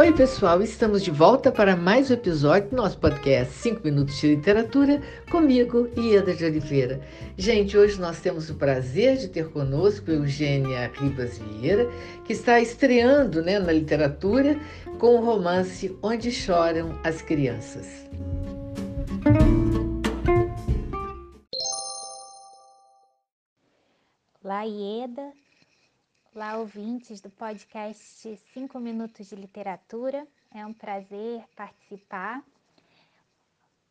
Oi, pessoal, estamos de volta para mais um episódio do nosso podcast 5 Minutos de Literatura, comigo, Ieda de Oliveira. Gente, hoje nós temos o prazer de ter conosco Eugênia Ribas Vieira, que está estreando né, na literatura com o romance Onde Choram as Crianças. Olá, Ieda. Olá, ouvintes do podcast 5 Minutos de Literatura. É um prazer participar.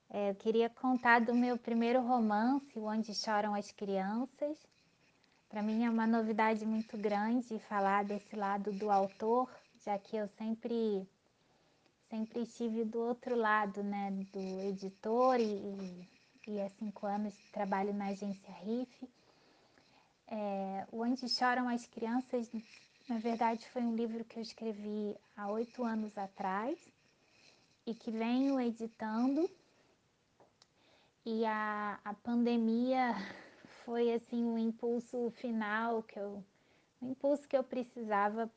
É, eu queria contar do meu primeiro romance, Onde Choram as Crianças. Para mim é uma novidade muito grande falar desse lado do autor, já que eu sempre sempre estive do outro lado, né, do editor e, e há cinco anos trabalho na agência RIF. É, Onde Choram as Crianças, na verdade, foi um livro que eu escrevi há oito anos atrás e que venho editando. E a, a pandemia foi assim um impulso final que eu, um impulso que eu precisava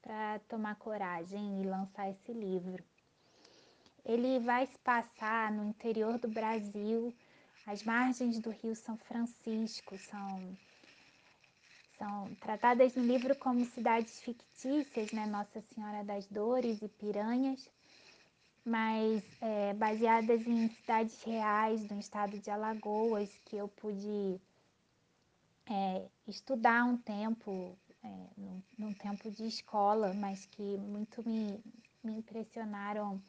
para tomar coragem e lançar esse livro. Ele vai se passar no interior do Brasil, às margens do Rio São Francisco, são são tratadas no livro como cidades fictícias, né? Nossa Senhora das Dores e Piranhas, mas é, baseadas em cidades reais do estado de Alagoas, que eu pude é, estudar um tempo, é, num, num, tempo de escola, mas que muito me, me impressionaram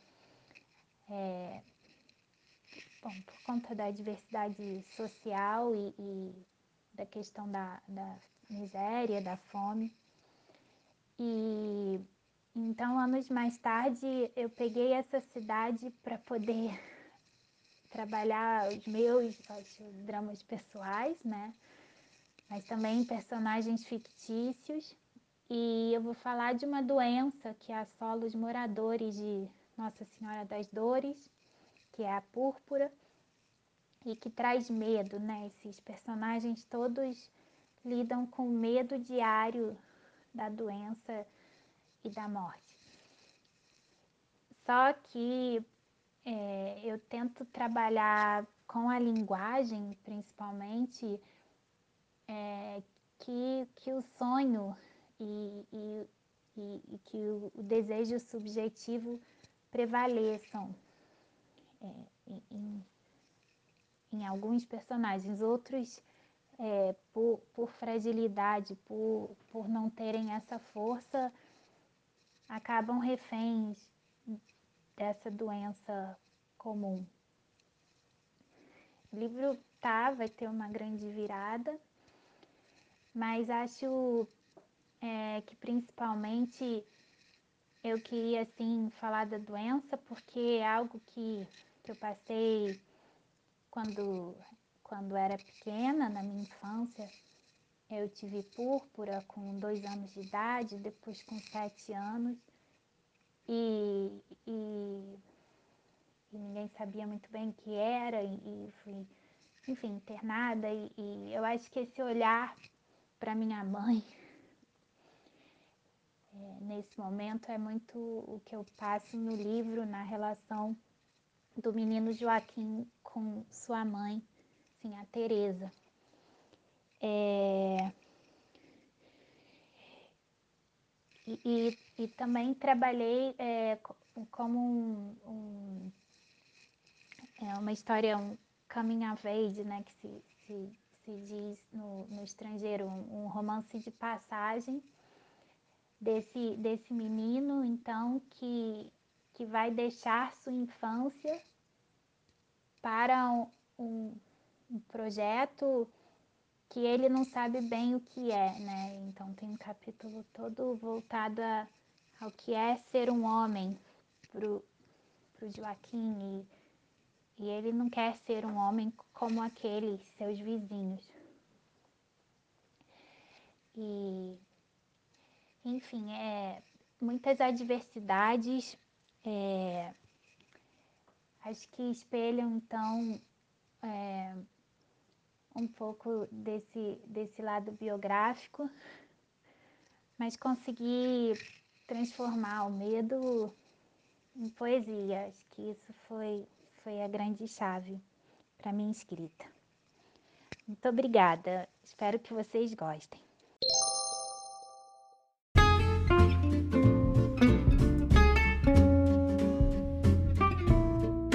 é, bom, por conta da diversidade social e, e da questão da, da miséria, da fome. E então, anos mais tarde, eu peguei essa cidade para poder trabalhar os meus acho, dramas pessoais, né? Mas também personagens fictícios. E eu vou falar de uma doença que assola os moradores de Nossa Senhora das Dores, que é a púrpura, e que traz medo, né? Esses personagens todos lidam com medo diário da doença e da morte. Só que é, eu tento trabalhar com a linguagem, principalmente, é, que, que o sonho e, e, e, e que o, desejo subjetivo prevaleçam é, em, em alguns personagens. Outros é, por, por fragilidade, por, por não terem essa força, acabam reféns dessa doença comum. O livro tá, vai ter uma grande virada, mas acho é, que principalmente eu queria assim falar da doença porque é algo que, que eu passei quando quando era pequena, na minha infância, eu tive púrpura com dois anos de idade, depois com sete anos, e, e, e ninguém sabia muito bem o que era, e, e fui, enfim, internada, e, e eu acho que esse olhar para minha mãe é, nesse momento é muito o que eu passo no livro, na relação do menino Joaquim com sua mãe assim, a Tereza. É... E, e, e, também trabalhei é, como um, um, é uma história, um coming of age, né, que se, se, se diz no, no estrangeiro, um, um, romance de passagem desse, desse menino, então, que, que vai deixar sua infância para um, um projeto que ele não sabe bem o que é, né? Então tem um capítulo todo voltado a, ao que é ser um homem pro, pro Joaquim e, e ele não quer ser um homem como aqueles seus vizinhos. E enfim, é, muitas adversidades é, acho que espelham então é, um pouco desse, desse lado biográfico, mas consegui transformar o medo em poesia. Acho que isso foi, foi a grande chave para minha escrita. Muito obrigada. Espero que vocês gostem.